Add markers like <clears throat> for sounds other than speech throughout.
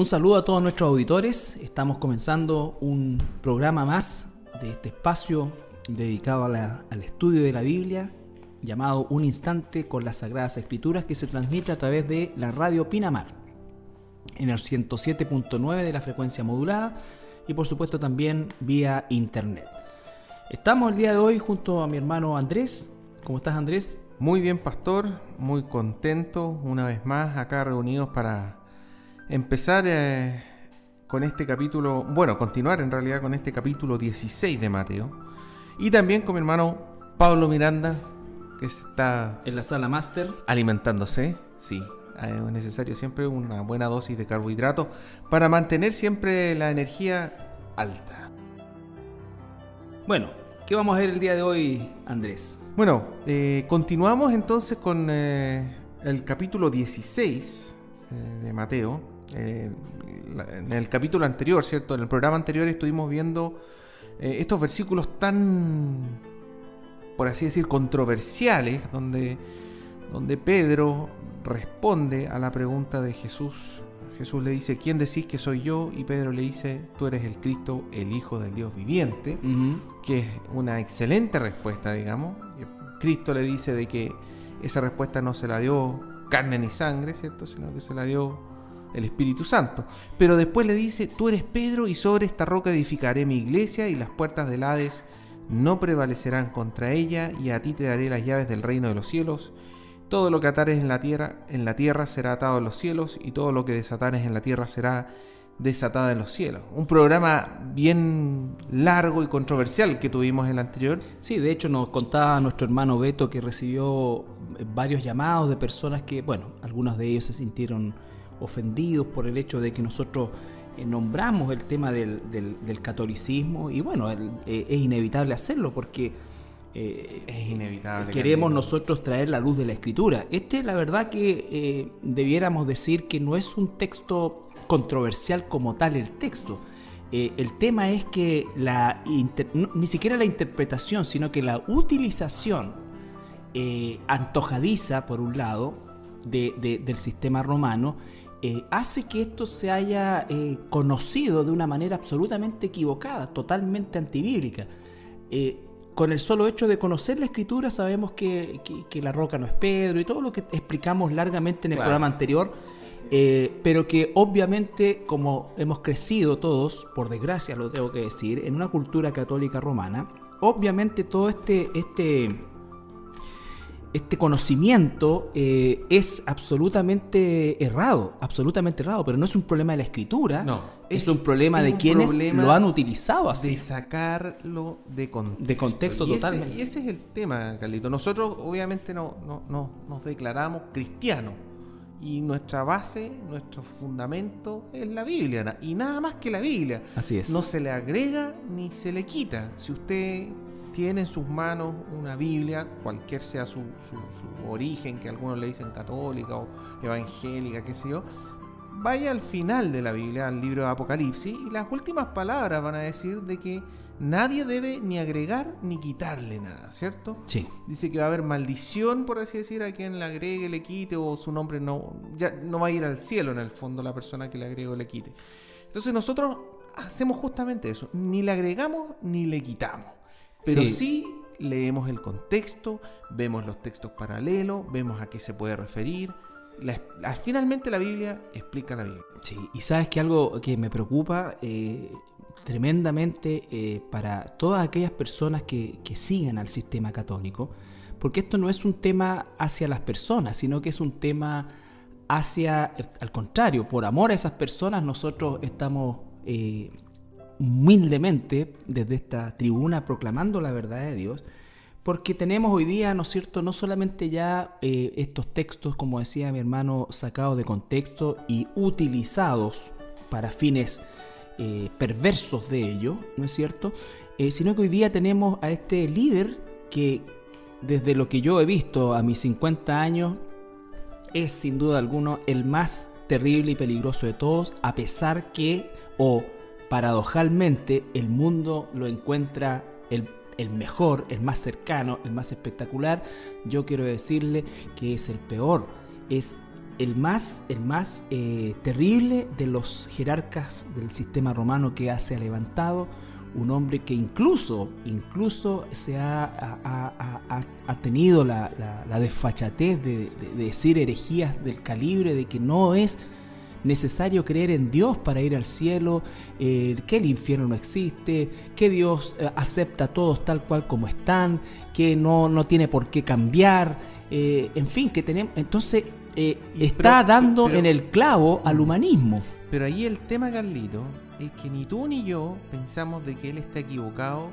Un saludo a todos nuestros auditores. Estamos comenzando un programa más de este espacio dedicado al estudio de la Biblia, llamado Un Instante con las Sagradas Escrituras, que se transmite a través de la radio Pinamar, en el 107.9 de la frecuencia modulada y por supuesto también vía internet. Estamos el día de hoy junto a mi hermano Andrés. ¿Cómo estás Andrés? Muy bien, pastor, muy contento una vez más acá reunidos para empezar eh, con este capítulo, bueno, continuar en realidad con este capítulo 16 de Mateo. Y también con mi hermano Pablo Miranda, que está... En la sala máster. Alimentándose, sí. Es necesario siempre una buena dosis de carbohidratos para mantener siempre la energía alta. Bueno, ¿qué vamos a ver el día de hoy, Andrés? Bueno, eh, continuamos entonces con eh, el capítulo 16 de Mateo en el capítulo anterior, ¿cierto? En el programa anterior estuvimos viendo eh, estos versículos tan, por así decir, controversiales, donde, donde Pedro responde a la pregunta de Jesús. Jesús le dice, ¿quién decís que soy yo? Y Pedro le dice, tú eres el Cristo, el Hijo del Dios viviente, que es una excelente respuesta, digamos. Cristo le dice de que esa respuesta no se la dio carne ni sangre, ¿cierto? Sino que se la dio el Espíritu Santo. Pero después le dice, tú eres Pedro y sobre esta roca edificaré mi iglesia y las puertas del Hades no prevalecerán contra ella y a ti te daré las llaves del reino de los cielos. Todo lo que atares en la tierra, en la tierra será atado en los cielos y todo lo que desatares en la tierra será desatada en los cielos. Un programa bien largo y controversial que tuvimos el anterior. Sí, de hecho nos contaba nuestro hermano Beto que recibió varios llamados de personas que, bueno, algunos de ellos se sintieron ofendidos por el hecho de que nosotros eh, nombramos el tema del, catolicismo y bueno, eh, es inevitable hacerlo porque eh, es inevitable. Queremos nosotros traer la luz de la escritura. Este, la verdad que debiéramos decir que no es un texto controversial como tal el texto. el tema es que la ni siquiera la interpretación, sino que la utilización antojadiza, por un lado, del sistema romano, eh, hace que esto se haya eh, conocido de una manera absolutamente equivocada, totalmente antibíblica. Eh, con el solo hecho de conocer la escritura sabemos que, la roca no es Pedro y todo lo que explicamos largamente en el programa anterior, pero que obviamente como hemos crecido todos, por desgracia lo tengo que decir, en una cultura católica romana, obviamente todo este, este este conocimiento eh, es absolutamente errado, absolutamente errado, pero no es un problema de la escritura, no, es, un problema de quienes lo han utilizado así. De sacarlo de contexto. De contexto y totalmente. Ese, y ese es el tema, Carlito. Nosotros obviamente no, no, no, nos declaramos cristianos y nuestra base, nuestro fundamento es la Biblia y nada más que la Biblia. Así es. No se le agrega ni se le quita. Si usted tiene en sus manos una Biblia, cualquier sea su, origen, que algunos le dicen católica o evangélica, qué sé yo, vaya al final de la Biblia, al libro de Apocalipsis, y las últimas palabras van a decir de que nadie debe ni agregar ni quitarle nada, ¿cierto? Sí. Dice que va a haber maldición, por así decir, a quien le agregue, le quite, o su nombre no, ya no va a ir al cielo en el fondo la persona que le agregue o le quite. Entonces nosotros hacemos justamente eso, ni le agregamos ni le quitamos. Pero sí. leemos el contexto, vemos los textos paralelos, vemos a qué se puede referir. finalmente la Biblia explica la Biblia. Sí, y sabes que algo que me preocupa eh, tremendamente eh, para todas aquellas personas que, que sigan al sistema católico, porque esto no es un tema hacia las personas, sino que es un tema hacia, al contrario, por amor a esas personas nosotros estamos eh, humildemente desde esta tribuna proclamando la verdad de Dios, porque tenemos hoy día, ¿no es cierto?, no solamente ya eh, estos textos, como decía mi hermano, sacados de contexto y utilizados para fines eh, perversos de ello, ¿no es cierto?, eh, sino que hoy día tenemos a este líder que desde lo que yo he visto a mis 50 años, es sin duda alguna el más terrible y peligroso de todos, a pesar que, o paradojalmente el mundo lo encuentra el, mejor, el más cercano, el más espectacular, yo quiero decirle que es el peor. Es el más, el más eh, terrible de los jerarcas del sistema romano que se ha levantado, un hombre que incluso, incluso se ha, ha, tenido la, desfachatez de, decir herejías del calibre de que no es necesario creer en Dios para ir al cielo, eh, que el infierno no existe, que Dios eh, acepta a todos tal cual como están, que no, no tiene por qué cambiar, eh, en fin, que tenemos... Entonces está dando en el clavo al humanismo. Pero ahí el tema, Carlito, es que ni tú ni yo pensamos de que él está equivocado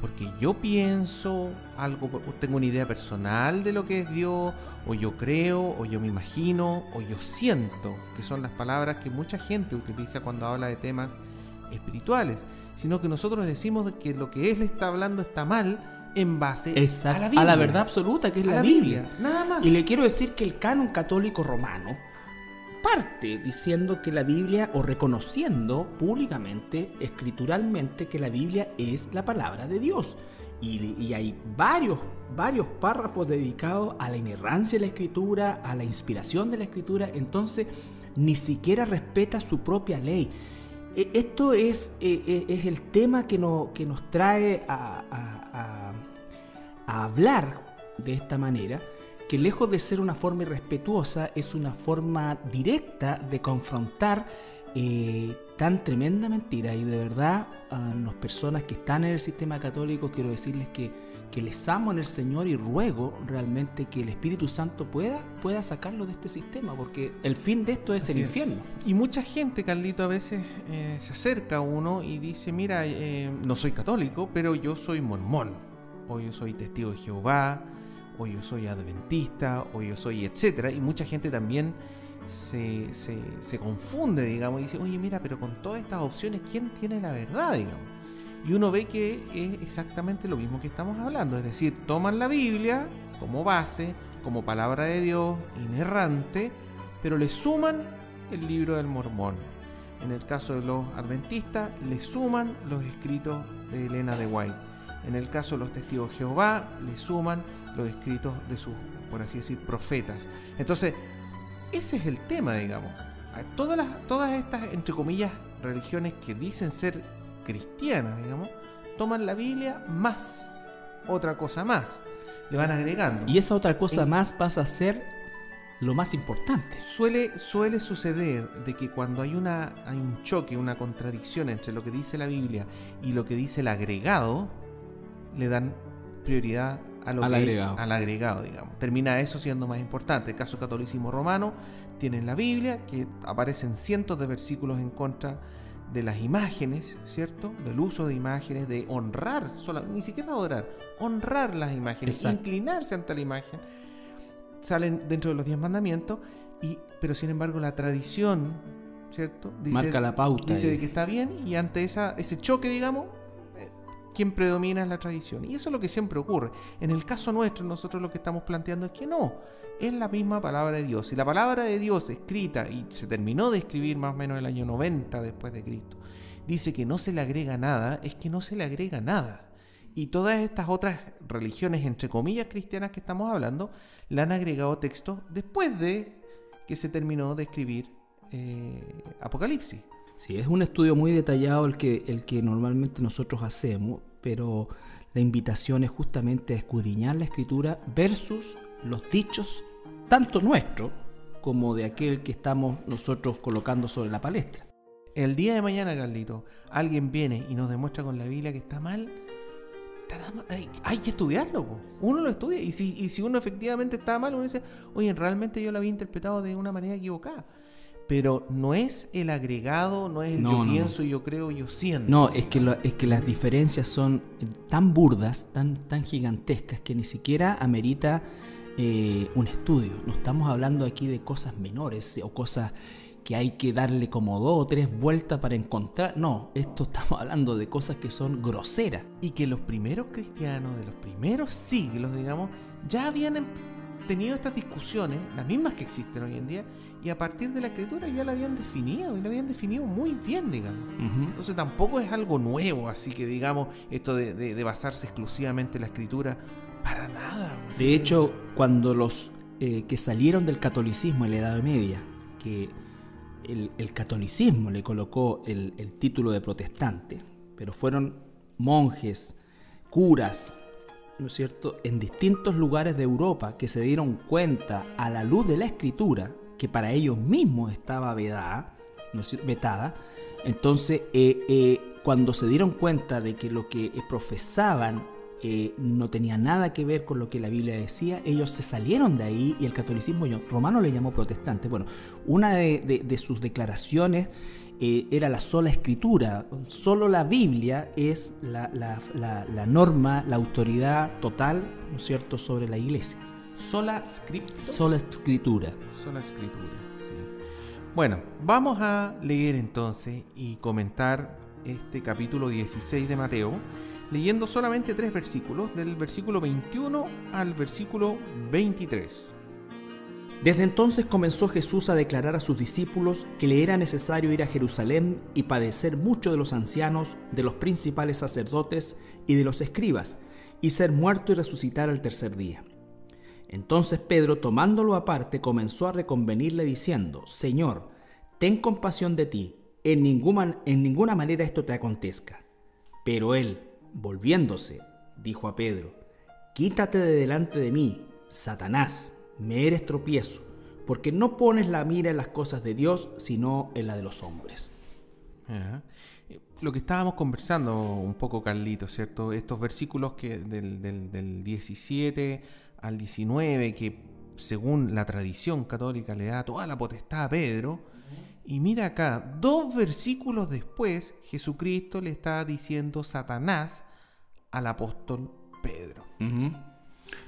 porque yo pienso algo, tengo una idea personal de lo que es Dios, o yo creo, o yo me imagino, o yo siento, que son las palabras que mucha gente utiliza cuando habla de temas espirituales, sino que nosotros decimos que lo que él está hablando está mal en base a la Biblia. A la verdad absoluta que es la, Biblia. Nada más. Y le quiero decir que el canon católico romano parte diciendo que la Biblia o reconociendo públicamente, escrituralmente, que la Biblia es la palabra de Dios. Y, hay varios, varios párrafos dedicados a la inerrancia de la escritura, a la inspiración de la escritura. Entonces, ni siquiera respeta su propia ley. E, esto es, e, e, es el tema que, que nos trae a, a hablar de esta manera que lejos de ser una forma irrespetuosa, es una forma directa de confrontar eh, tan tremenda mentira. Y de verdad, a las personas que están en el sistema católico, quiero decirles que, que les amo en el Señor y ruego realmente que el Espíritu Santo pueda, pueda sacarlo de este sistema, porque el fin de esto es el infierno. Y mucha gente, Carlito, a veces eh, se acerca a uno y dice, mira, eh, no soy católico, pero yo soy mormón, o yo soy testigo de Jehová, o yo soy adventista, o yo soy etcétera, y mucha gente también se, se, confunde, digamos, y dice, oye, mira, pero con todas estas opciones, ¿quién tiene la verdad, digamos? Y uno ve que es exactamente lo mismo que estamos hablando, es decir, toman la Biblia como base, como palabra de Dios, inerrante, pero le suman el libro del mormón. En el caso de los adventistas, le suman los escritos de Elena de White. En el caso de los testigos de Jehová, le suman los escritos de sus, por así decir, profetas. Entonces, ese es el tema, digamos. Todas, las, todas estas, entre comillas, religiones que dicen ser cristianas, digamos, toman la Biblia más otra cosa más. Le van agregando. Y esa otra cosa más pasa a ser lo más importante. Suele, suele suceder de que cuando hay, una, hay un choque, una contradicción entre lo que dice la Biblia y lo que dice el agregado, le dan prioridad al, agregado. al agregado, digamos. Termina eso siendo más importante. El caso del catolicismo romano, tienen la Biblia, que aparecen cientos de versículos en contra de las imágenes, ¿cierto? Del uso de imágenes, de honrar, ni siquiera adorar, honrar las imágenes, inclinarse ante la imagen. Salen dentro de los diez mandamientos, y, pero sin embargo la tradición, ¿cierto? Marca la pauta. Dice que está bien, y ante esa, ese choque, digamos, quien predomina es la tradición. Y eso es lo que siempre ocurre. En el caso nuestro, nosotros lo que estamos planteando es que no, es la misma palabra de Dios. Y la palabra de Dios escrita, y se terminó de escribir más o menos el año 90 después de Cristo, dice que no se le agrega nada, es que no se le agrega nada. Y todas estas otras religiones, entre comillas, cristianas que estamos hablando, le han agregado textos después de que se terminó de escribir eh, Apocalipsis. Sí, es un estudio muy detallado el que, el que normalmente nosotros hacemos, pero la invitación es justamente a escudriñar la escritura versus los dichos, tanto nuestros como de aquel que estamos nosotros colocando sobre la palestra. El día de mañana, Carlito, alguien viene y nos demuestra con la Biblia que está mal, hay, que estudiarlo. Uno lo estudia y si, y si uno efectivamente está mal, uno dice, oye, realmente yo lo había interpretado de una manera equivocada pero no es el agregado, no es el yo pienso, yo creo, yo siento. No, es que, es que las diferencias son tan burdas, tan, tan gigantescas, que ni siquiera amerita eh, un estudio. No estamos hablando aquí de cosas menores o cosas que hay que darle como dos o tres vueltas para encontrar. No, esto estamos hablando de cosas que son groseras. Y que los primeros cristianos de los primeros siglos, digamos, ya habían em, tenido estas discusiones, las mismas que existen hoy en día, y a partir de la escritura ya la habían definido y la habían definido muy bien, digamos. Entonces tampoco es algo nuevo, así que digamos, esto de, basarse exclusivamente en la escritura, para nada. De hecho, cuando los eh, que salieron del catolicismo en la Edad Media, que el, catolicismo le colocó el, el título de protestante, pero fueron monjes, curas, ¿no es cierto?, en distintos lugares de Europa que se dieron cuenta a la luz de la escritura que para ellos mismos estaba vedada, ¿no vetada, entonces eh, eh, cuando se dieron cuenta de que lo que profesaban eh, no tenía nada que ver con lo que la Biblia decía, ellos se salieron de ahí y el catolicismo romano le llamó protestante. Bueno, una de sus declaraciones era la sola escritura, solo la Biblia es la, norma, la autoridad total, ¿no cierto?, sobre la iglesia. Sola escritura. Sola escritura. Sola escritura, sí. Bueno, vamos a leer entonces y comentar este capítulo 16 de Mateo, leyendo solamente tres versículos, del versículo 21 al versículo 23. Desde entonces comenzó Jesús a declarar a sus discípulos que le era necesario ir a Jerusalén y padecer mucho de los ancianos, de los principales sacerdotes y de los escribas, y ser muerto y resucitar al tercer día. Entonces Pedro, tomándolo aparte, comenzó a reconvenirle diciendo, Señor, ten compasión de ti, en ninguna, en ninguna manera esto te acontezca. Pero él, volviéndose, dijo a Pedro, Quítate de delante de mí, Satanás me eres tropiezo, porque no pones la mira en las cosas de Dios, sino en la de los hombres. Lo que estábamos conversando un poco, Carlito, ¿cierto? Estos versículos que del, del 17 al 19, que según la tradición católica le da toda la potestad a Pedro. Y mira acá, dos versículos después, Jesucristo le está diciendo Satanás al apóstol Pedro.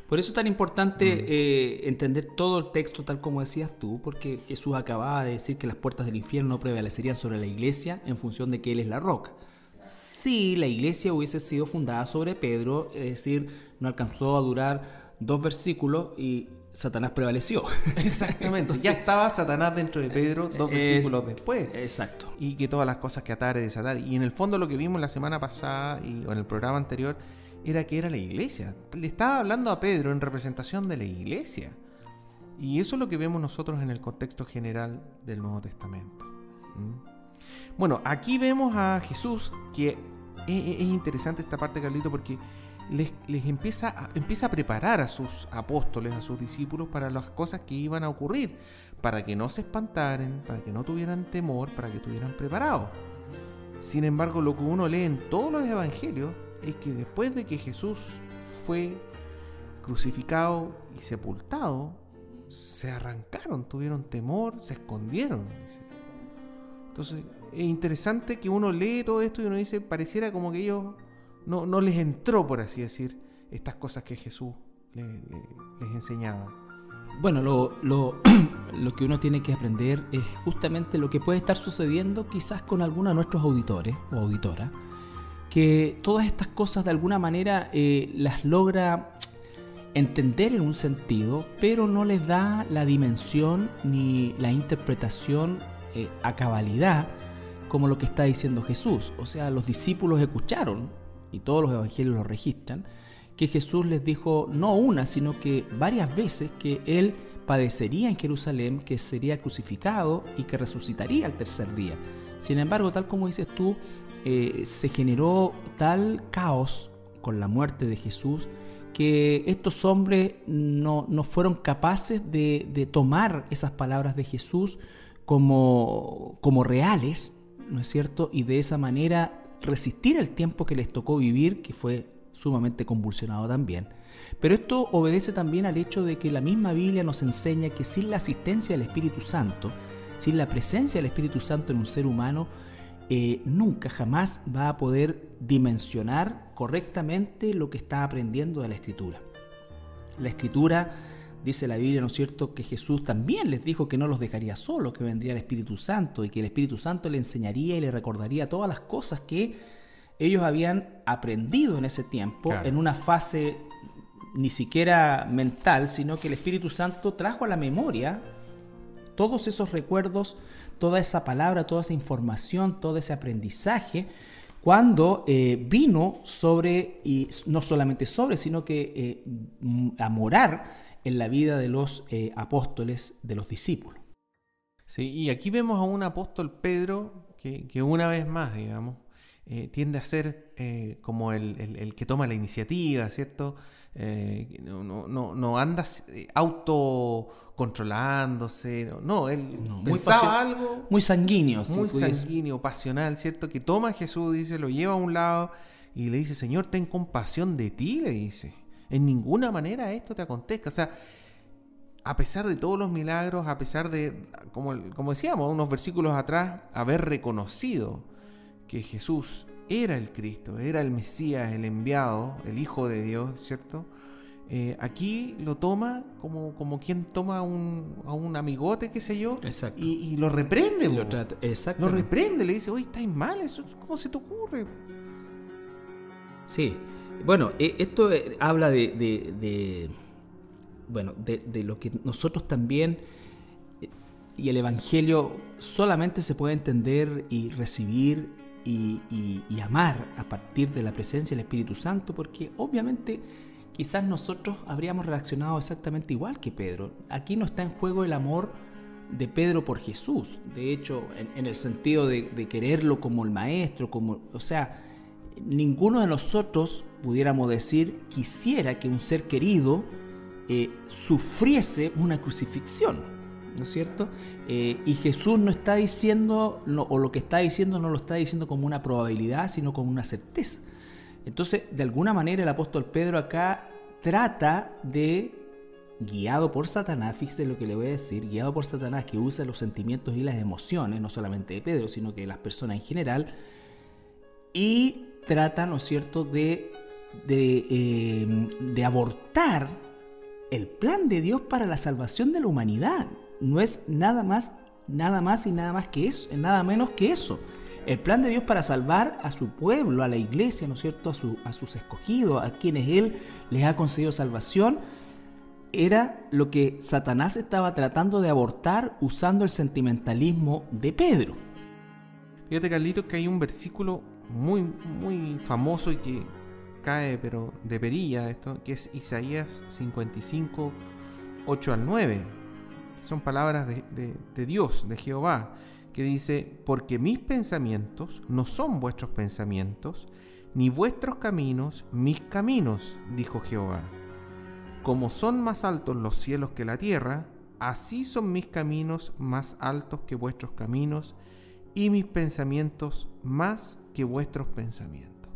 Por eso es tan importante mm. eh, entender todo el texto tal como decías tú, porque Jesús acababa de decir que las puertas del infierno no prevalecerían sobre la iglesia en función de que Él es la roca. Si la iglesia hubiese sido fundada sobre Pedro, es decir, no alcanzó a durar dos versículos y Satanás prevaleció. <laughs> Exactamente. ya estaba Satanás dentro de Pedro dos versículos después. Exacto. Y que todas las cosas que atar y desatar. Y en el fondo lo que vimos la semana pasada y en el programa anterior era que era la iglesia. Le estaba hablando a Pedro en representación de la iglesia. Y eso es lo que vemos nosotros en el contexto general del Nuevo Testamento. ¿Mm? Bueno, aquí vemos a Jesús, que es, interesante esta parte, Carlito, porque les, empieza, a, empieza a preparar a sus apóstoles, a sus discípulos, para las cosas que iban a ocurrir, para que no se espantaran, para que no tuvieran temor, para que estuvieran preparados. Sin embargo, lo que uno lee en todos los evangelios es que después de que Jesús fue crucificado y sepultado, se arrancaron, tuvieron temor, se escondieron. Entonces, es interesante que uno lee todo esto y uno dice, pareciera como que ellos no, no les entró, por así decir, estas cosas que Jesús les enseñaba. Bueno, lo, lo, <clears throat> lo, que uno tiene que aprender es justamente lo que puede estar sucediendo quizás con alguno de nuestros auditores o auditoras que todas estas cosas de alguna manera eh, las logra entender en un sentido, pero no les da la dimensión ni la interpretación eh, a cabalidad como lo que está diciendo Jesús. O sea, los discípulos escucharon, y todos los evangelios lo registran, que Jesús les dijo no una, sino que varias veces que Él padecería en Jerusalén, que sería crucificado y que resucitaría al tercer día. Sin embargo, tal como dices tú, eh, se generó tal caos con la muerte de Jesús que estos hombres no, fueron capaces de, tomar esas palabras de Jesús como, como reales, ¿no es cierto? Y de esa manera resistir el tiempo que les tocó vivir, que fue sumamente convulsionado también. Pero esto obedece también al hecho de que la misma Biblia nos enseña que sin la asistencia del Espíritu Santo, sin la presencia del Espíritu Santo en un ser humano, eh, nunca jamás va a poder dimensionar correctamente lo que está aprendiendo de la escritura. La escritura, dice la Biblia, ¿no es cierto?, que Jesús también les dijo que no los dejaría solos, que vendría el Espíritu Santo y que el Espíritu Santo le enseñaría y le recordaría todas las cosas que ellos habían aprendido en ese tiempo, en una fase ni siquiera mental, sino que el Espíritu Santo trajo a la memoria todos esos recuerdos toda esa palabra, toda esa información, todo ese aprendizaje, cuando eh, vino sobre, y no solamente sobre, sino que eh, a morar en la vida de los eh, apóstoles, de los discípulos. Sí, y aquí vemos a un apóstol Pedro que, una vez más, digamos, eh, tiende a ser eh, como el, que toma la iniciativa, ¿cierto? no, no, no, anda autocontrolándose, no, él muy algo. Muy sanguíneo, Muy sanguíneo, pasional, ¿cierto? Que toma a Jesús, dice, lo lleva a un lado y le dice, Señor, ten compasión de ti, le dice. En ninguna manera esto te acontezca. O sea, a pesar de todos los milagros, a pesar de, como, como decíamos unos versículos atrás, haber reconocido que Jesús era el Cristo, era el Mesías, el enviado, el Hijo de Dios, ¿cierto? Eh, aquí lo toma como, como quien toma un, a un amigote, qué sé yo, Y, lo reprende. Lo, lo reprende, le dice, oye, estáis mal, eso, ¿cómo se te ocurre? Sí, bueno, e, esto eh, habla de, bueno, de, lo que nosotros también eh, y el Evangelio solamente se puede entender y recibir y, amar a partir de la presencia del Espíritu Santo, porque obviamente quizás nosotros habríamos reaccionado exactamente igual que Pedro. Aquí no está en juego el amor de Pedro por Jesús, de hecho, en, el sentido de, de, quererlo como el maestro, como, o sea, ninguno de nosotros, pudiéramos decir, quisiera que un ser querido eh, sufriese una crucifixión, ¿no es cierto? Eh, y Jesús no está diciendo, o lo que está diciendo no lo está diciendo como una probabilidad, sino como una certeza. Entonces, de alguna manera el apóstol Pedro acá trata de, guiado por Satanás, fíjese lo que le voy a decir, guiado por Satanás que usa los sentimientos y las emociones, no solamente de Pedro, sino que de las personas en general, y trata, ¿no es cierto?, de, em, de, abortar el plan de Dios para la salvación de la humanidad. No es nada más, nada más y nada más que eso, nada menos que eso. El plan de Dios para salvar a su pueblo, a la iglesia, ¿no es cierto?, a, su, a sus escogidos, a quienes Él les ha concedido salvación, era lo que Satanás estaba tratando de abortar usando el sentimentalismo de Pedro. Fíjate, Carlitos, que hay un versículo muy, muy famoso y que cae, pero de perilla esto, que es Isaías 55, 8 al 9. Son palabras de, de Dios, de Jehová, que dice, porque mis pensamientos no son vuestros pensamientos, ni vuestros caminos mis caminos, dijo Jehová. Como son más altos los cielos que la tierra, así son mis caminos más altos que vuestros caminos, y mis pensamientos más que vuestros pensamientos.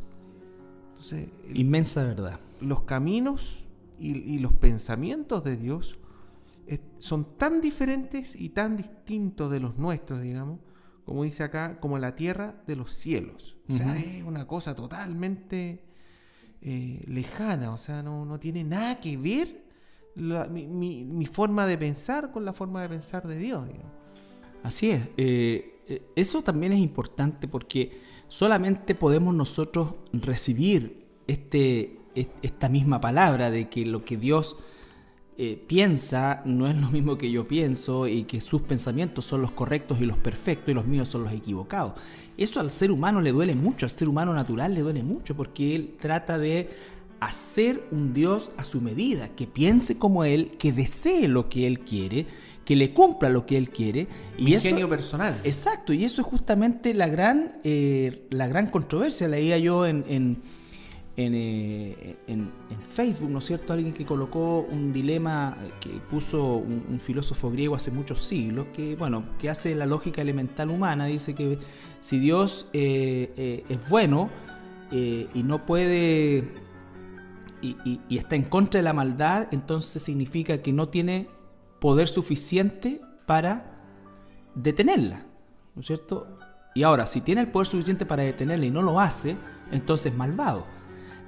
Entonces, Inmensa verdad. Los caminos y, los pensamientos de Dios son tan diferentes y tan distintos de los nuestros, digamos, como dice acá, como la tierra de los cielos. O sea, es una cosa totalmente eh, lejana, o sea, no, tiene nada que ver mi, forma de pensar con la forma de pensar de Dios. Así es. Eh, eh, eso también es importante porque solamente podemos nosotros recibir este, esta misma palabra de que lo que Dios eh, piensa no es lo mismo que yo pienso y que sus pensamientos son los correctos y los perfectos y los míos son los equivocados. Eso al ser humano le duele mucho, al ser humano natural le duele mucho porque él trata de hacer un Dios a su medida, que piense como él, que desee lo que él quiere que le cumpla lo que él quiere. Y ingenio personal. Exacto, y eso es justamente la gran, eh, la gran controversia. Leía yo en, en, en, eh, Facebook, ¿no es cierto? Alguien que colocó un dilema que puso un, filósofo griego hace muchos siglos, que, bueno, que hace la lógica elemental humana. Dice que si Dios eh, es bueno y no puede... y está en contra de la maldad, entonces significa que no tiene poder suficiente para detenerla, ¿no es cierto? Y ahora, si tiene el poder suficiente para detenerla y no lo hace, entonces malvado.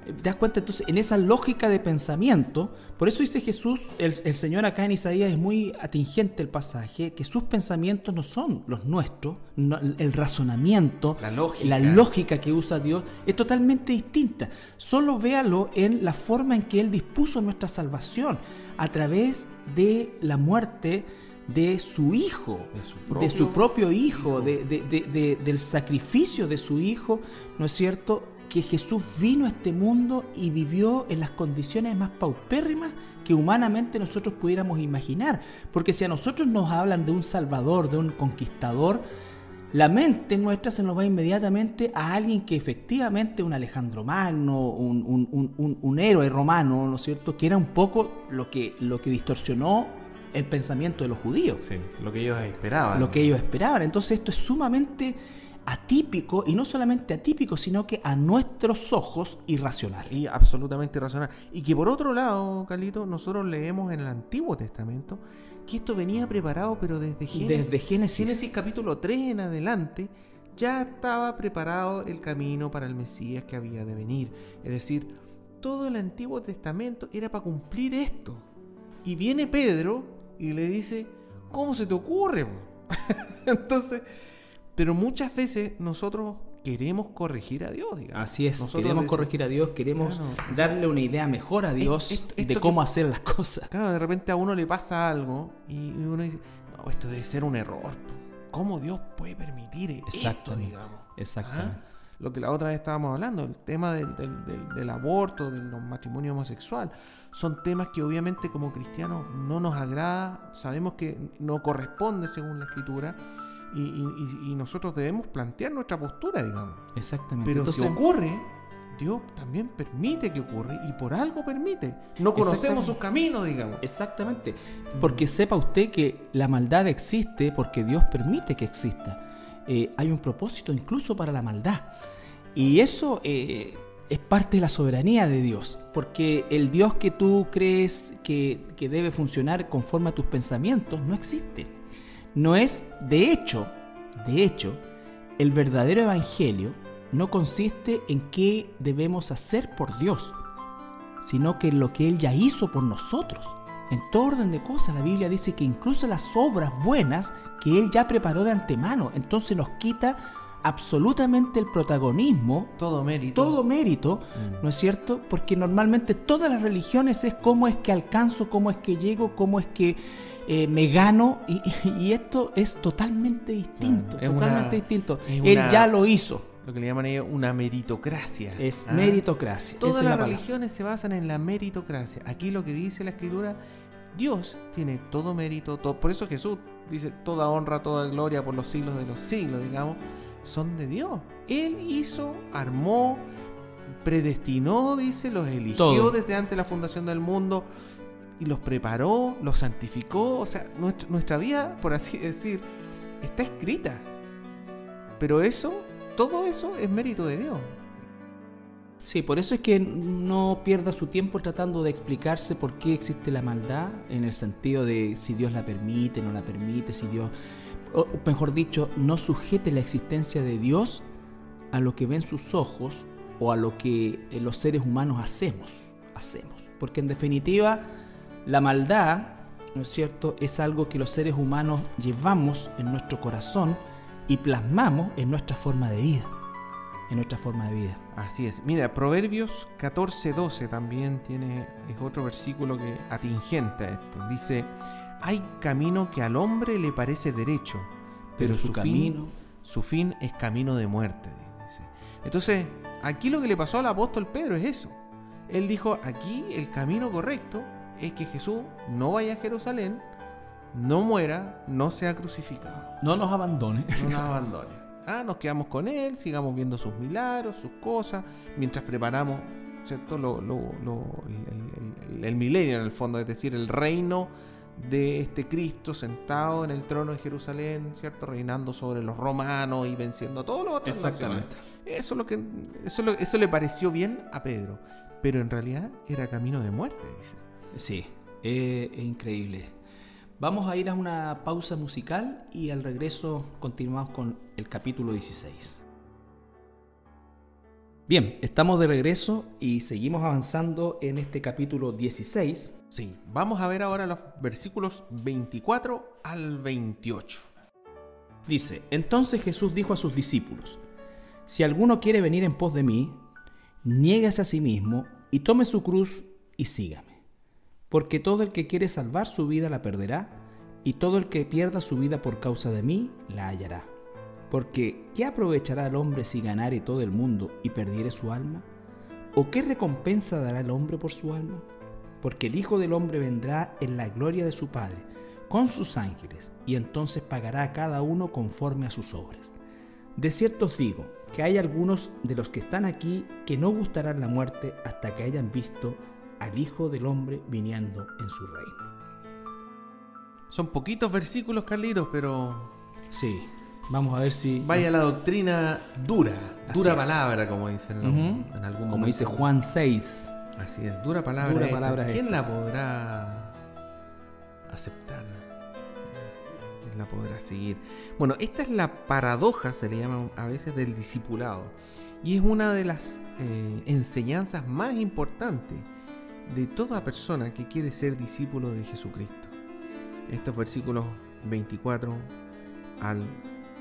¿Te das cuenta? Entonces, en esa lógica de pensamiento, por eso dice Jesús, el, Señor acá en Isaías es muy atingente el pasaje, que sus pensamientos no son los nuestros, el razonamiento, la lógica. la lógica que usa Dios es totalmente distinta. Solo véalo en la forma en que Él dispuso nuestra salvación a través de la muerte de su hijo, de su propio, hijo, del sacrificio de su hijo, ¿no es cierto? Que Jesús vino a este mundo y vivió en las condiciones más paupérrimas que humanamente nosotros pudiéramos imaginar. Porque si a nosotros nos hablan de un salvador, de un conquistador, la mente nuestra se nos va inmediatamente a alguien que efectivamente un Alejandro Magno, un, héroe romano, ¿no es cierto? Que era un poco lo que, lo que distorsionó el pensamiento de los judíos. Sí, lo que ellos esperaban. Lo que ellos esperaban. Entonces esto es sumamente atípico y no solamente atípico, sino que a nuestros ojos irracional. Y absolutamente irracional. Y que por otro lado, Carlito, nosotros leemos en el Antiguo Testamento que esto venía preparado, pero desde Génesis. Desde Génesis. Génesis capítulo 3 en adelante, ya estaba preparado el camino para el Mesías que había de venir. Es decir, todo el Antiguo Testamento era para cumplir esto. Y viene Pedro y le dice, ¿cómo se te ocurre? <laughs> Entonces pero muchas veces nosotros queremos corregir a Dios, digamos. Así es, queremos corregir a Dios, queremos darle una idea mejor a Dios de cómo hacer las cosas. Claro, de repente a uno le pasa algo y uno dice, no, esto debe ser un error. ¿Cómo Dios puede permitir esto, digamos? Exactamente. ¿Ah? Lo que la otra vez estábamos hablando, el tema del, del, del, aborto, del matrimonio homosexual, son temas que obviamente como cristianos no nos agrada, sabemos que no corresponde según la escritura, y, nosotros debemos plantear nuestra postura, digamos. Exactamente. Pero si ocurre, Dios también permite que ocurra y por algo permite. No conocemos sus caminos, digamos. Exactamente. Porque sepa usted que la maldad existe porque Dios permite que exista. Eh, hay un propósito incluso para la maldad. Y eso eh, es parte de la soberanía de Dios. Porque el Dios que tú crees que, que debe funcionar conforme a tus pensamientos no existe. No es, de hecho, de hecho, el verdadero evangelio no consiste en qué debemos hacer por Dios, sino que en lo que Él ya hizo por nosotros. En todo orden de cosas, la Biblia dice que incluso las obras buenas que Él ya preparó de antemano, entonces nos quita absolutamente el protagonismo, todo mérito, todo mérito, mm. ¿no es cierto? Porque normalmente todas las religiones es cómo es que alcanzo, cómo es que llego, cómo es que eh, me gano <laughs> y, esto es totalmente distinto, totalmente distinto. Él ya lo hizo. Lo que le llaman ellos una meritocracia. Es ¿ah? meritocracia. Todas las religiones se basan en la meritocracia. Aquí lo que dice la escritura, Dios tiene todo mérito, todo, por eso Jesús dice toda honra, toda gloria por los siglos de los siglos, digamos, son de Dios. Él hizo, armó, predestinó, dice, los eligió desde antes de la fundación del mundo y los preparó, los santificó. O sea, nuestra, vida, por así decir, está escrita. Pero eso, todo eso es mérito de Dios. Sí, por eso es que no pierda su tiempo tratando de explicarse por qué existe la maldad, en el sentido de si Dios la permite, no la permite, si Dios, mejor dicho, no sujete la existencia de Dios a lo que ven sus ojos o a lo que eh, los seres humanos hacemos, hacemos. Porque en definitiva, la maldad, ¿no es cierto?, es algo que los seres humanos llevamos en nuestro corazón y plasmamos en nuestra forma de vida. En nuestra forma de vida. Así es. Mira, Proverbios 14:12 también tiene, es otro versículo que atingente a esto. Dice, hay camino que al hombre le parece derecho, pero, su, camino, fin, su fin es camino de muerte. Entonces, aquí lo que le pasó al apóstol Pedro es eso. Él dijo, aquí el camino correcto es que Jesús no vaya a Jerusalén, no muera, no sea crucificado. No nos abandone. No nos <laughs> abandone. Ah, nos quedamos con Él, sigamos viendo sus milagros, sus cosas, mientras preparamos, ¿cierto? Lo, el, milenio en el fondo, es decir, el reino de este Cristo sentado en el trono de Jerusalén, ¿cierto? Reinando sobre los romanos y venciendo a todos los otros. Exactamente. Eso, lo que, eso, eso le pareció bien a Pedro, pero en realidad era camino de muerte, dice. Sí, es increíble. Vamos a ir a una pausa musical y al regreso continuamos con el capítulo 16. Bien, estamos de regreso y seguimos avanzando en este capítulo 16. Sí, vamos a ver ahora los versículos 24 al 28. Dice, entonces Jesús dijo a sus discípulos, si alguno quiere venir en pos de mí, niéguese a sí mismo y tome su cruz y sígame. Porque todo el que quiere salvar su vida la perderá, y todo el que pierda su vida por causa de mí la hallará. Porque ¿qué aprovechará el hombre si ganare todo el mundo y perdiere su alma? ¿O qué recompensa dará el hombre por su alma? Porque el Hijo del Hombre vendrá en la gloria de su Padre, con sus ángeles, y entonces pagará a cada uno conforme a sus obras. De cierto os digo que hay algunos de los que están aquí que no gustarán la muerte hasta que hayan visto al Hijo del Hombre viniendo en su reino. Son poquitos versículos, Carlitos, pero Sí, vamos a ver si... vaya la doctrina dura, Así dura es. palabra, como dicen ¿no? Ujú. en algún Como momento. dice Juan 6. Así es, dura palabra. Dura esta. palabra ¿Quién esta. la podrá aceptar? ¿Quién la podrá seguir? Bueno, esta es la paradoja, se le llama a veces, del discipulado. Y es una de las eh, enseñanzas más importantes de toda persona que quiere ser discípulo de Jesucristo. Estos versículos 24 al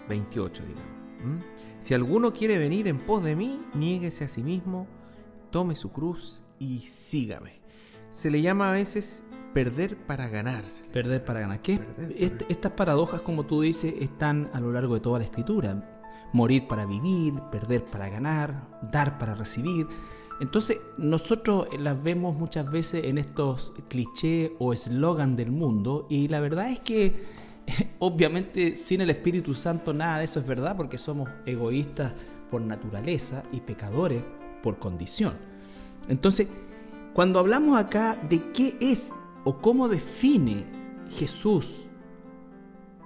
28, digamos. ¿m? Si alguno quiere venir en pos de mí, niéguese a sí mismo, tome su cruz y sígame. Se le llama a veces perder para ganarse. Perder para ganar. ¿Qué? Perder para- Est- estas paradojas, como tú dices, están a lo largo de toda la escritura. Morir para vivir, perder para ganar, dar para recibir. Entonces, nosotros las vemos muchas veces en estos clichés o eslogan del mundo y la verdad es que <laughs> obviamente sin el Espíritu Santo nada de eso es verdad porque somos egoístas por naturaleza y pecadores por condición. Entonces, cuando hablamos acá de qué es o cómo define Jesús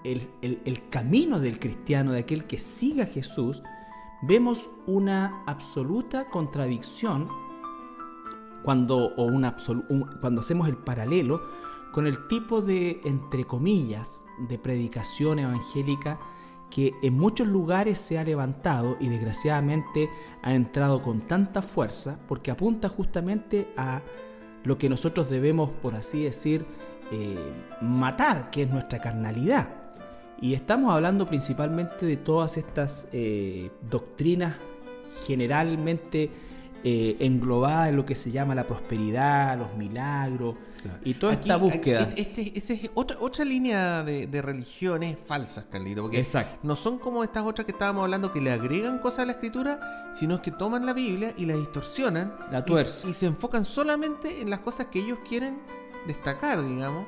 el, el- el camino del cristiano, de aquel que siga a Jesús, vemos una absoluta contradicción cuando, o cuando hacemos el paralelo con el tipo de, entre comillas, de predicación evangélica que en muchos lugares se ha levantado y desgraciadamente ha entrado con tanta fuerza porque apunta justamente a lo que nosotros debemos, por así decir, eh, matar, que es nuestra carnalidad. Y estamos hablando principalmente de todas estas eh, doctrinas generalmente eh, englobadas en lo que se llama la prosperidad, los milagros y toda Aquí- esta búsqueda. aquí- Este, esa es otra, otra línea de, de religiones falsas, Carlito. Porque Exacto. no son como estas otras que estábamos hablando que le agregan cosas a la escritura, sino que toman la Biblia y la distorsionan. La y-. Y, se enfocan solamente en las cosas que ellos quieren destacar, digamos,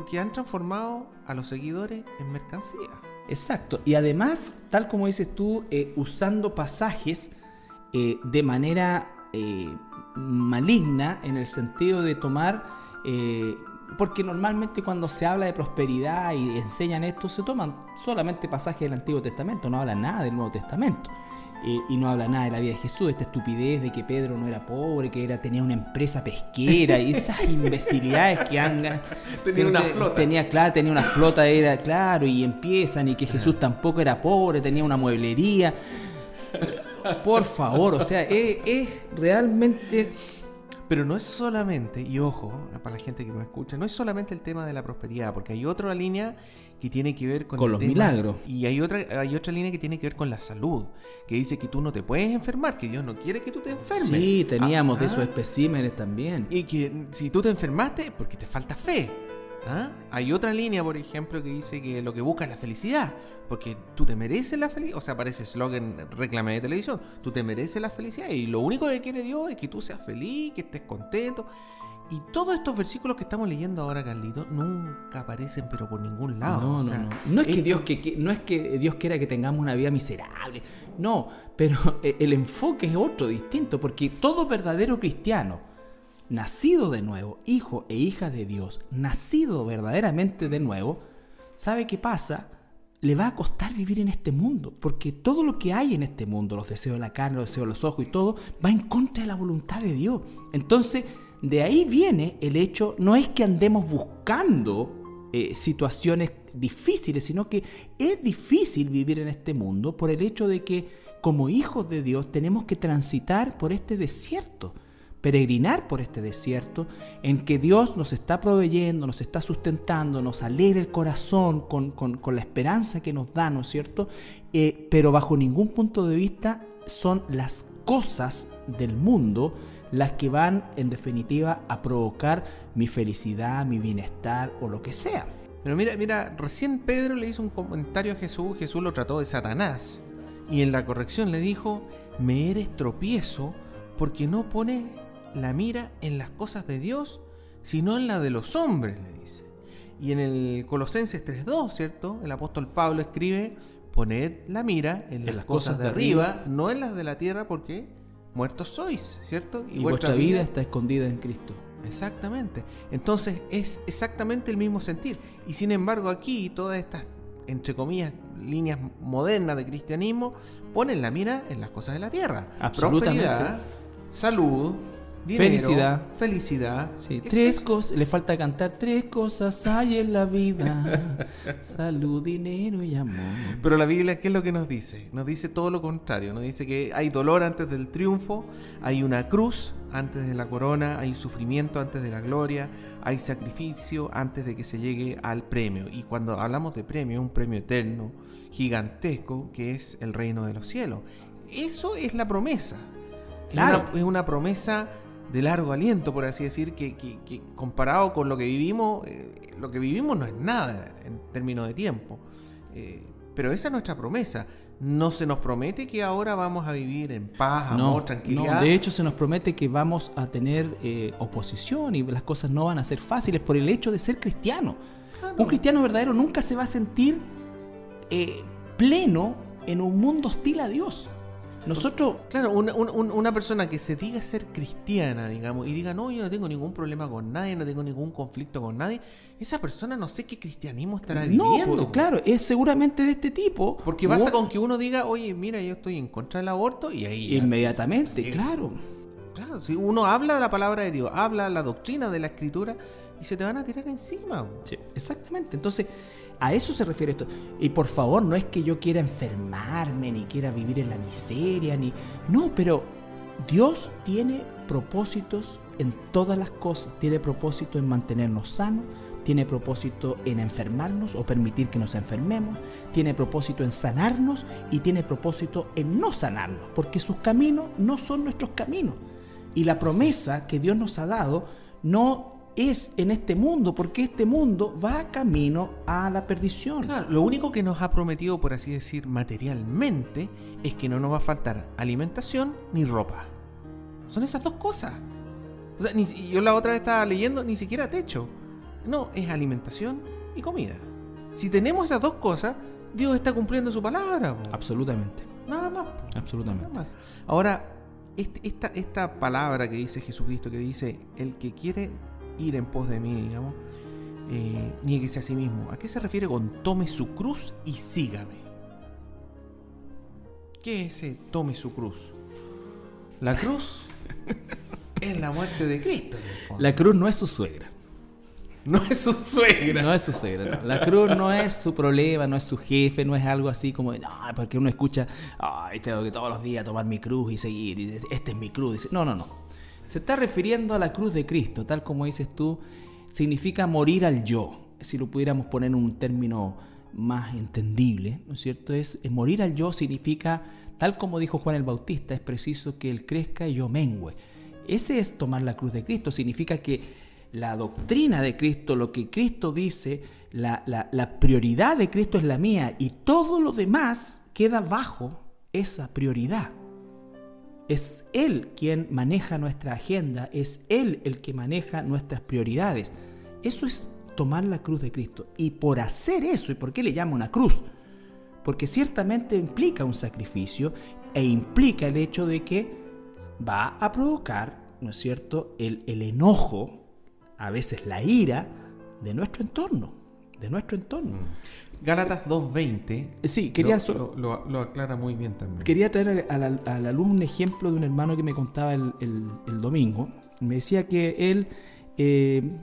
porque han transformado a los seguidores en mercancía. Exacto. Y además, tal como dices tú, eh, usando pasajes eh, de manera eh, maligna en el sentido de tomar, eh, porque normalmente cuando se habla de prosperidad y enseñan esto, se toman solamente pasajes del Antiguo Testamento, no hablan nada del Nuevo Testamento. Eh, y no habla nada de la vida de Jesús, esta estupidez de que Pedro no era pobre, que era, tenía una empresa pesquera y esas <laughs> imbecilidades que han... Tenía una flota. Tenía, claro, tenía una flota, era claro, y empiezan, y que Jesús tampoco era pobre, tenía una mueblería. Por favor, o sea, es, es realmente. Pero no es solamente, y ojo, para la gente que me escucha, no es solamente el tema de la prosperidad, porque hay otra línea que tiene que ver con, Con los tema- milagros. Y hay otra, hay otra línea que tiene que ver con la salud, que dice que tú no te puedes enfermar, que Dios no quiere que tú te enfermes. Sí, teníamos de Ah, esos especímenes también. Y que si tú te enfermaste, porque te falta fe. ¿Ah? Hay otra línea, por ejemplo, que dice que lo que busca es la felicidad. Porque tú te mereces la felicidad. O sea, parece eslogan reclame de televisión. Tú te mereces la felicidad. Y lo único que quiere Dios es que tú seas feliz, que estés contento. Y todos estos versículos que estamos leyendo ahora, Carlito, nunca aparecen, pero por ningún lado. No, O no, sea, no. No es que Dios que, que- no es que Dios quiera que tengamos una vida miserable. No, pero <laughs> eh, el enfoque es otro, distinto, porque todo verdadero cristiano, nacido de nuevo, hijo e hija de Dios, nacido verdaderamente de nuevo, sabe qué pasa. Le va a costar vivir en este mundo, porque todo lo que hay en este mundo, los deseos de la carne, los deseos de los ojos y todo, va en contra de la voluntad de Dios. Entonces, de ahí viene el hecho, no es que andemos buscando eh, situaciones difíciles, sino que es difícil vivir en este mundo por el hecho de que como hijos de Dios tenemos que transitar por este desierto, peregrinar por este desierto en que Dios nos está proveyendo, nos está sustentando, nos alegra el corazón con, con- la esperanza que nos da, ¿no es cierto? Eh, pero bajo ningún punto de vista son las cosas del mundo las que van en definitiva a provocar mi felicidad, mi bienestar o lo que sea. Pero mira, mira, recién Pedro le hizo un comentario a Jesús, Jesús lo trató de Satanás. Y en la corrección le dijo, me eres tropiezo porque no pones la mira en las cosas de Dios, sino en la de los hombres, le dice. Y en el Colosenses 3.2, ¿cierto? El apóstol Pablo escribe, poned la mira en, las, cosas, de arriba, no en las de la tierra, porque muertos sois, ¿cierto? Y, vuestra, vida está escondida en Cristo. Exactamente. Entonces es exactamente el mismo sentir. Y sin embargo aquí todas estas, entre comillas, líneas modernas de cristianismo ponen la mira en las cosas de la tierra. Absolutamente. salud, felicidad. Felicidad. Sí, tres cosas, le falta cantar tres cosas hay en la vida. <laughs> Salud, dinero y amor. Pero la Biblia, ¿qué es lo que nos dice? Nos dice todo lo contrario. Nos dice que hay dolor antes del triunfo, hay una cruz antes de la corona, hay sufrimiento antes de la gloria, hay sacrificio antes de que se llegue al premio. Y cuando hablamos de premio, un premio eterno, gigantesco, que es el reino de los cielos. Eso es la promesa. Claro. es una promesa de largo aliento, por así decir, que, comparado con lo que vivimos, eh, lo que vivimos no es nada en términos de tiempo. Eh, pero esa es nuestra promesa. No se nos promete que ahora vamos a vivir en paz, amor, tranquilidad. No, de hecho se nos promete que vamos a tener eh, oposición y las cosas no van a ser fáciles por el hecho de ser cristiano. Un cristiano verdadero nunca se va a sentir pleno en un mundo hostil a Dios. Nosotros. Claro, una, persona que se diga ser cristiana, digamos, y diga, no, yo no tengo ningún problema con nadie, no tengo ningún conflicto con nadie, esa persona no sé qué cristianismo estará viviendo. No, claro, es seguramente de este tipo. Porque basta con que uno diga, oye, mira, yo estoy en contra del aborto, y ahí. Inmediatamente, claro. Claro, si uno habla de la palabra de Dios, habla la doctrina de la escritura, y se te van a tirar encima. Sí, exactamente. Entonces a eso se refiere esto. Y por favor, no es que yo quiera enfermarme, ni quiera vivir en la miseria, ni... No, pero Dios tiene propósitos en todas las cosas. Tiene propósito en mantenernos sanos, tiene propósito en enfermarnos o permitir que nos enfermemos, tiene propósito en sanarnos y tiene propósito en no sanarnos, porque sus caminos no son nuestros caminos. Y la promesa que Dios nos ha dado no es en este mundo, porque este mundo va camino a la perdición. lo único que nos ha prometido, por así decir, materialmente, es que no nos va a faltar alimentación ni ropa. Son esas dos cosas. O sea, yo la otra vez estaba leyendo, ni siquiera techo. No, es alimentación y comida. Si tenemos esas dos cosas, Dios está cumpliendo su palabra. Absolutamente. Nada más. Absolutamente. Ahora, este, esta, esta palabra que dice Jesucristo, que dice, el que quiere ir en pos de mí, digamos, eh, nieguese a sí mismo. ¿A qué se refiere con tome su cruz y sígame? ¿Qué es ese tome su cruz? La cruz <laughs> es la muerte de Cristo. La cruz no es su suegra. No es su suegra. No es su suegra. La cruz no es su problema, no es su jefe, no es algo así como, no, porque uno escucha, ay, tengo que todos los días tomar mi cruz y seguir, y este es mi cruz. No, no, no. Se está refiriendo a la cruz de Cristo, tal como dices tú, significa morir al yo. Si lo pudiéramos poner en un término más entendible, ¿no es cierto? Es, morir al yo significa, tal como dijo Juan el Bautista, es preciso que él crezca y yo mengüe. Ese es tomar la cruz de Cristo, significa que la doctrina de Cristo, lo que Cristo dice, la prioridad de Cristo es la mía y todo lo demás queda bajo esa prioridad. Es Él quien maneja nuestra agenda, es Él el que maneja nuestras prioridades. Eso es tomar la cruz de Cristo. Y por hacer eso, ¿y por qué le llama una cruz? Porque ciertamente implica un sacrificio e implica el hecho de que va a provocar, ¿no es cierto?, el, el enojo, a veces la ira de nuestro entorno, de nuestro entorno. Gálatas 2.20 sí, quería lo, aclara muy bien también. Quería traer a la, luz un ejemplo de un hermano que me contaba el, domingo. Me decía que él eh,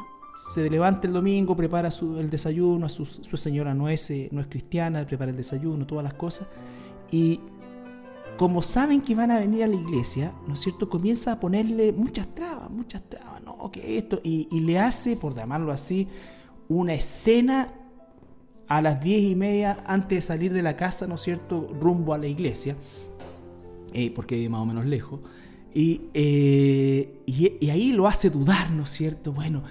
se levanta el domingo, prepara el desayuno, su, señora no es, eh, no es cristiana, prepara el desayuno, todas las cosas. Y como saben que van a venir a la iglesia, ¿no es cierto? Comienza a ponerle muchas trabas, muchas trabas, ¿no? Que esto, y, y le hace, por llamarlo así, una escena a las diez y media antes de salir de la casa, ¿no es cierto?, rumbo a la iglesia, eh, porque vive más o menos lejos, eh, y, y, ahí lo hace dudar, ¿no es cierto? Bueno,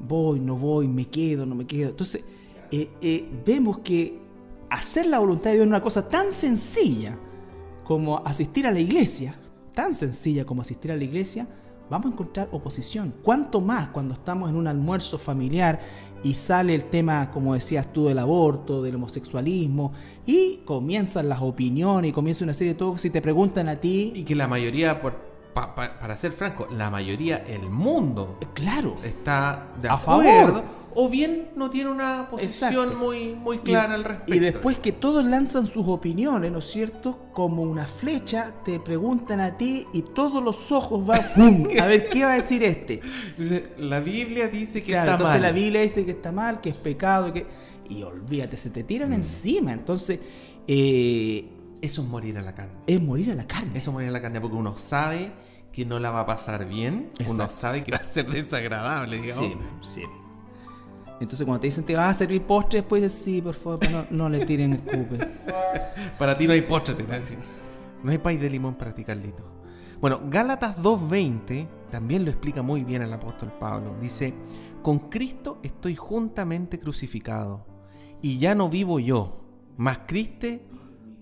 voy, no voy, me quedo, no me quedo. Entonces, eh, vemos que hacer la voluntad de Dios es una cosa tan sencilla como asistir a la iglesia, tan sencilla como asistir a la iglesia, vamos a encontrar oposición. ¿Cuánto más cuando estamos en un almuerzo familiar y sale el tema, como decías tú, del aborto, del homosexualismo, y comienzan las opiniones y comienza una serie de todo, si te preguntan a ti... Y que la mayoría, por, para ser franco, la mayoría, el mundo, claro, está de acuerdo o bien no tiene una posición muy, muy clara al respecto. Y después que todos lanzan sus opiniones, ¿no es cierto? Como una flecha, te preguntan a ti y todos los ojos van <laughs> a ver qué va a decir este. La Biblia dice que está mal. Entonces la Biblia dice que está mal, que es pecado, que... y olvídate, se te tiran mm. encima. Entonces, eh, eso es morir a la carne. Es morir a la carne. Eso es morir a la carne porque uno sabe que no la va a pasar bien, uno sabe que va a ser desagradable, digamos. Sí, sí. Entonces cuando te dicen te vas a servir postre, después dices, sí, por favor, no, le tiren escupe. <laughs> para ti no hay postre, te voy a decir. No hay pay de limón para ti, Carlito. Bueno, Gálatas 2.20 también lo explica muy bien el apóstol Pablo. Dice, con Cristo estoy juntamente crucificado, y ya no vivo yo, más Cristo,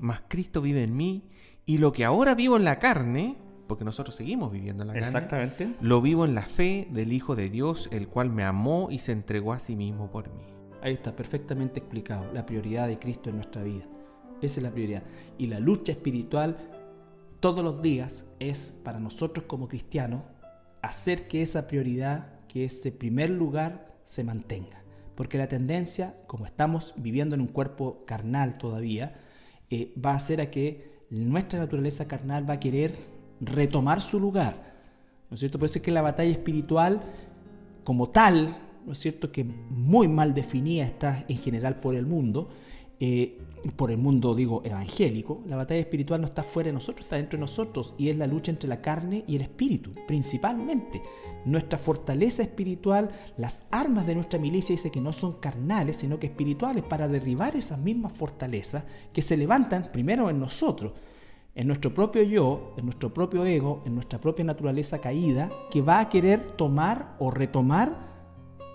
más Cristo vive en mí, y lo que ahora vivo en la carne, porque nosotros seguimos viviendo en la carne. Exactamente. Lo vivo en la fe del Hijo de Dios, el cual me amó y se entregó a sí mismo por mí. Ahí está perfectamente explicado, la prioridad de Cristo en nuestra vida. Esa es la prioridad. Y la lucha espiritual todos los días es para nosotros como cristianos hacer que esa prioridad, que ese primer lugar se mantenga. Porque la tendencia, como estamos viviendo en un cuerpo carnal todavía, eh, va a ser a que nuestra naturaleza carnal va a querer retomar su lugar. ¿No es cierto? Eso es que la batalla espiritual como tal, ¿no es cierto? Que muy mal definida está en general por el mundo, eh, por el mundo, digo, evangélico, la batalla espiritual no está fuera de nosotros, está dentro de nosotros y es la lucha entre la carne y el espíritu, principalmente. Nuestra fortaleza espiritual, las armas de nuestra milicia dice que no son carnales, sino que espirituales para derribar esas mismas fortalezas que se levantan primero en nosotros, en nuestro propio yo, en nuestro propio ego, en nuestra propia naturaleza caída, que va a querer tomar o retomar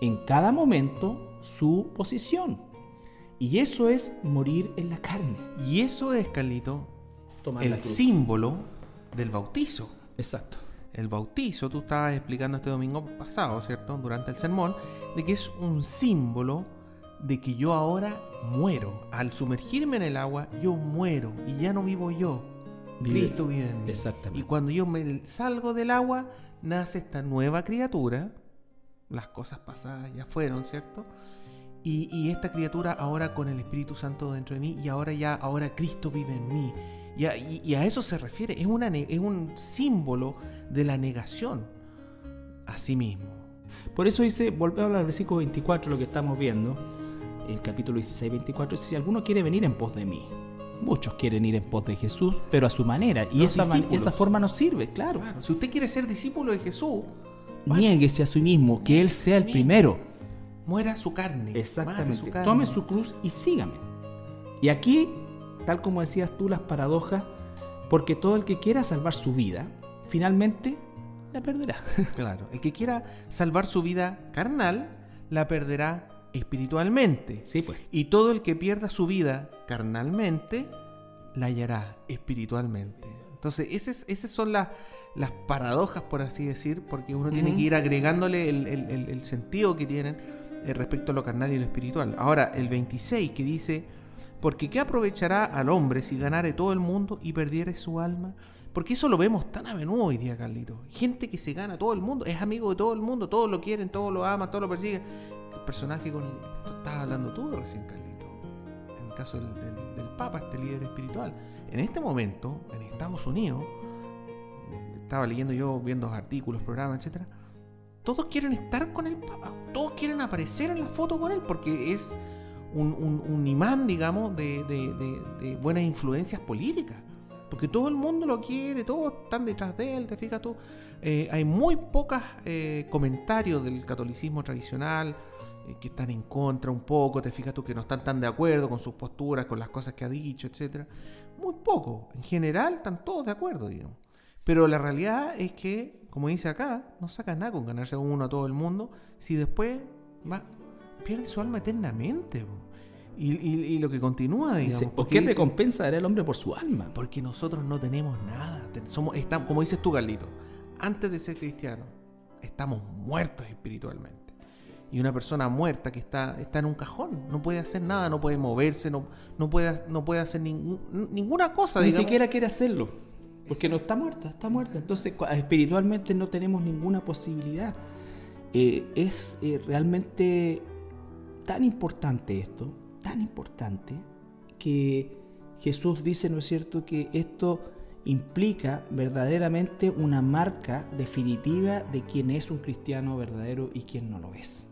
en cada momento su posición. Y eso es morir en la carne. Y eso es, Carlito, el símbolo del bautizo. Exacto. El bautizo, tú estabas explicando este domingo pasado, ¿cierto? Durante el sermón, de que es un símbolo de que yo ahora muero. Al sumergirme en el agua, yo muero y ya no vivo yo Cristo vive en mí. Exactamente. Y cuando yo me salgo del agua, nace esta nueva criatura. Las cosas pasadas ya fueron, ¿cierto? Y, esta criatura ahora con el Espíritu Santo dentro de mí y ahora ya, ahora Cristo vive en mí. Y a, eso se refiere, es, una, es un símbolo de la negación a sí mismo. Por eso dice, volvemos a del versículo 24, lo que estamos viendo, el capítulo 16, 24, dice, si alguno quiere venir en pos de mí, Muchos quieren ir en pos de Jesús, pero a su manera. Y esa, esa, forma no sirve, claro. Si usted quiere ser discípulo de Jesús, niéguese a sí mismo, que Él sea el primero. Muera su carne. Exactamente. Tome su cruz y sígame. Y aquí, tal como decías tú, las paradojas, porque todo el que quiera salvar su vida, finalmente la perderá. <laughs> Claro, el que quiera salvar su vida carnal, la perderá espiritualmente. Sí, pues. Y todo el que pierda su vida carnalmente, la hallará espiritualmente. Entonces, esas, son las, las paradojas, por así decir, porque uno tiene que ir agregándole el, sentido que tienen respecto a lo carnal y lo espiritual. Ahora, el 26 que dice, porque ¿qué aprovechará al hombre si ganare todo el mundo y perdiere su alma? Porque eso lo vemos tan a menudo hoy día, Carlito. Gente que se gana todo el mundo, es amigo de todo el mundo, todos lo quieren, todos lo aman, todos lo persiguen personaje con el que hablando tú recién, Carlito. En el caso del, Papa, este líder espiritual. En este momento, en Estados Unidos, estaba leyendo yo, viendo artículos, programas, etcétera. Todos quieren estar con el Papa, todos quieren aparecer en la foto con él, porque es un, imán, digamos, de, buenas influencias políticas. Porque todo el mundo lo quiere, todos están detrás de él, te fijas tú. Eh, hay muy pocos eh, comentarios del catolicismo tradicional, eh, que están en contra un poco, te fijas tú que no están tan de acuerdo con sus posturas, con las cosas que ha dicho, etcétera. Muy poco. En general están todos de acuerdo, digamos. Pero la realidad es que, como dice acá, no saca nada con ganarse uno a todo el mundo si después va, pierde su alma eternamente. Y, lo que continúa, digamos. ¿Por qué recompensa dará el hombre por su alma? Porque nosotros no tenemos nada. Somos, estamos, como dices tú, Carlito, antes de ser cristiano, estamos muertos espiritualmente. Y una persona muerta que está, está en un cajón, no puede hacer nada, no puede moverse, no, no, puede, no puede hacer ninguna cosa. Ni siquiera quiere hacerlo, porque no está muerta, está muerta. Entonces, espiritualmente no tenemos ninguna posibilidad. Eh, es eh, realmente tan importante esto, tan importante, que Jesús dice, ¿no es cierto?, que esto implica verdaderamente una marca definitiva de quién es un cristiano verdadero y quién no lo es.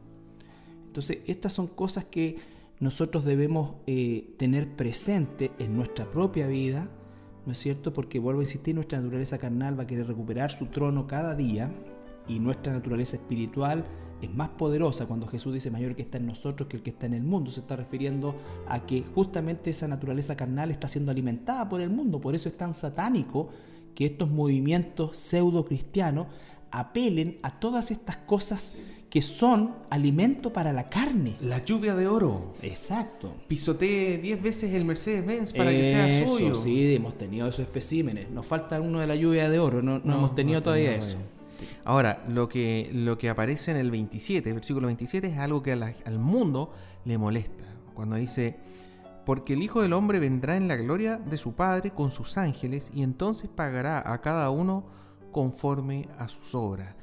Entonces, estas son cosas que nosotros debemos eh, tener presente en nuestra propia vida, ¿no es cierto? Porque vuelvo a insistir, nuestra naturaleza carnal va a querer recuperar su trono cada día y nuestra naturaleza espiritual es más poderosa cuando Jesús dice mayor que está en nosotros que el que está en el mundo. Se está refiriendo a que justamente esa naturaleza carnal está siendo alimentada por el mundo. Por eso es tan satánico que estos movimientos pseudo cristianos apelen a todas estas cosas que son alimento para la carne. La lluvia de oro. Exacto. Pisotee 10 veces el Mercedes-Benz para que sea suyo. Sí, hemos tenido esos especímenes. Nos falta uno de la lluvia de oro, no, hemos tenido todavía eso. Ahora, lo que, lo que aparece en el 27, el versículo 27, es algo que al mundo le molesta. Cuando dice, porque el Hijo del Hombre vendrá en la gloria de su Padre con sus ángeles y entonces pagará a cada uno conforme a sus obras.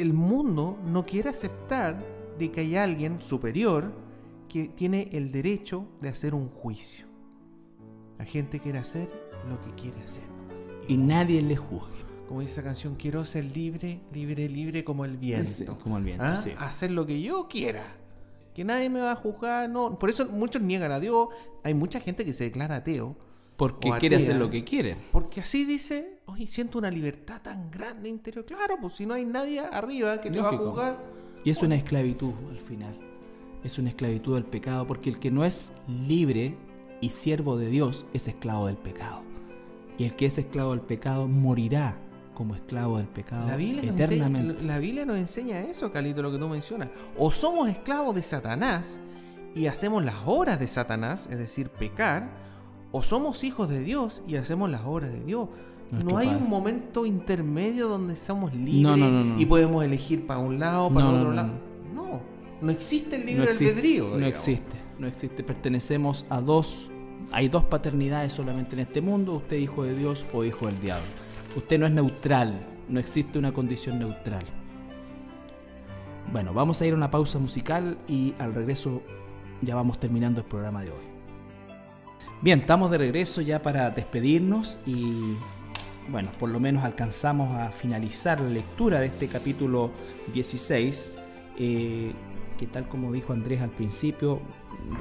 El mundo no quiere aceptar de que hay alguien superior que tiene el derecho de hacer un juicio. La gente quiere hacer lo que quiere hacer. Y nadie le juzgue como dice esa canción, quiero ser libre, libre, libre como el viento. como el viento, ¿Ah? Hacer lo que yo quiera. Que nadie me va a juzgar, no. Por eso muchos niegan a Dios. Hay mucha gente que se declara ateo. Porque quiere hacer lo que quiere. Porque así dice, oye, siento una libertad tan grande interior. Claro, pues si no hay nadie arriba que te va a juzgar. Y es una esclavitud al final. Es una esclavitud del pecado, porque el que no es libre y siervo de Dios es esclavo del pecado. Y el que es esclavo del pecado morirá como esclavo del pecado la Biblia eternamente. La Biblia nos enseña eso, Calito, lo que tú mencionas. O somos esclavos de Satanás y hacemos las obras de Satanás, es decir, pecar, o somos hijos de Dios y hacemos las obras de Dios. no hay un momento intermedio donde estamos libres y podemos elegir para un lado, para otro lado. No, no existe el libre albedrío. No existe, no existe. Pertenecemos a dos, hay dos paternidades solamente en este mundo, usted hijo de Dios o hijo del diablo. Usted no es neutral, no existe una condición neutral. Bueno, vamos a ir a una pausa musical y al regreso ya vamos terminando el programa de hoy. Bien, estamos de regreso ya para despedirnos y bueno, por lo menos alcanzamos a finalizar la lectura de este capítulo 16, eh, que tal como dijo Andrés al principio,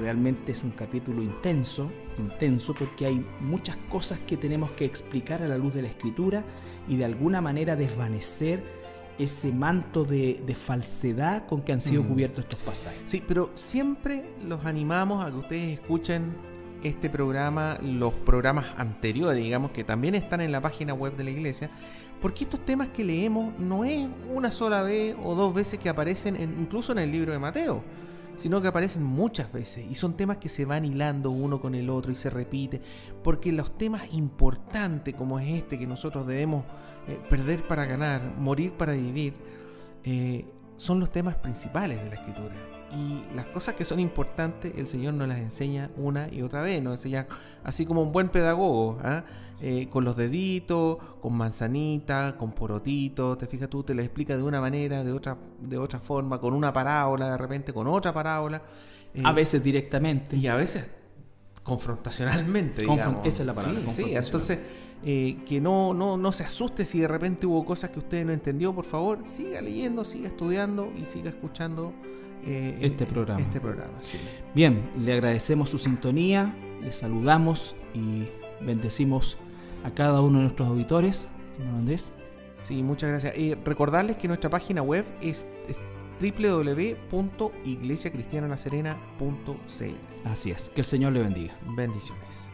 realmente es un capítulo intenso, intenso porque hay muchas cosas que tenemos que explicar a la luz de la escritura y de alguna manera desvanecer ese manto de, falsedad con que han sido mm. cubiertos estos pasajes. Sí, pero siempre los animamos a que ustedes escuchen este programa, los programas anteriores, digamos, que también están en la página web de la iglesia, porque estos temas que leemos no es una sola vez o dos veces que aparecen incluso en el libro de Mateo sino que aparecen muchas veces y son temas que se van hilando uno con el otro y se repite, porque los temas importantes como es este que nosotros debemos eh, perder para ganar, morir para vivir, eh, son los temas principales de la escritura. Y las cosas que son importantes, el Señor nos las enseña una y otra vez, nos enseña así como un buen pedagogo. ¿ah? Eh, con los deditos, con manzanita, con porotito, te fijas tú, te lo explica de una manera, de otra, de otra forma, con una parábola, de repente con otra parábola. Eh, a veces directamente. Y a veces confrontacionalmente, digamos. Esa es la palabra. Sí, entonces eh, que no, no, no se asuste si de repente hubo cosas que usted no entendió, por favor, siga leyendo, siga estudiando y siga escuchando este programa. Este programa Bien, le agradecemos su sintonía, le saludamos y bendecimos a cada uno de nuestros auditores. Andrés? Sí, muchas gracias. Y recordarles que nuestra página web es, www.iglesiacristiananaserena.cl. Así es, que el Señor le bendiga. Bendiciones.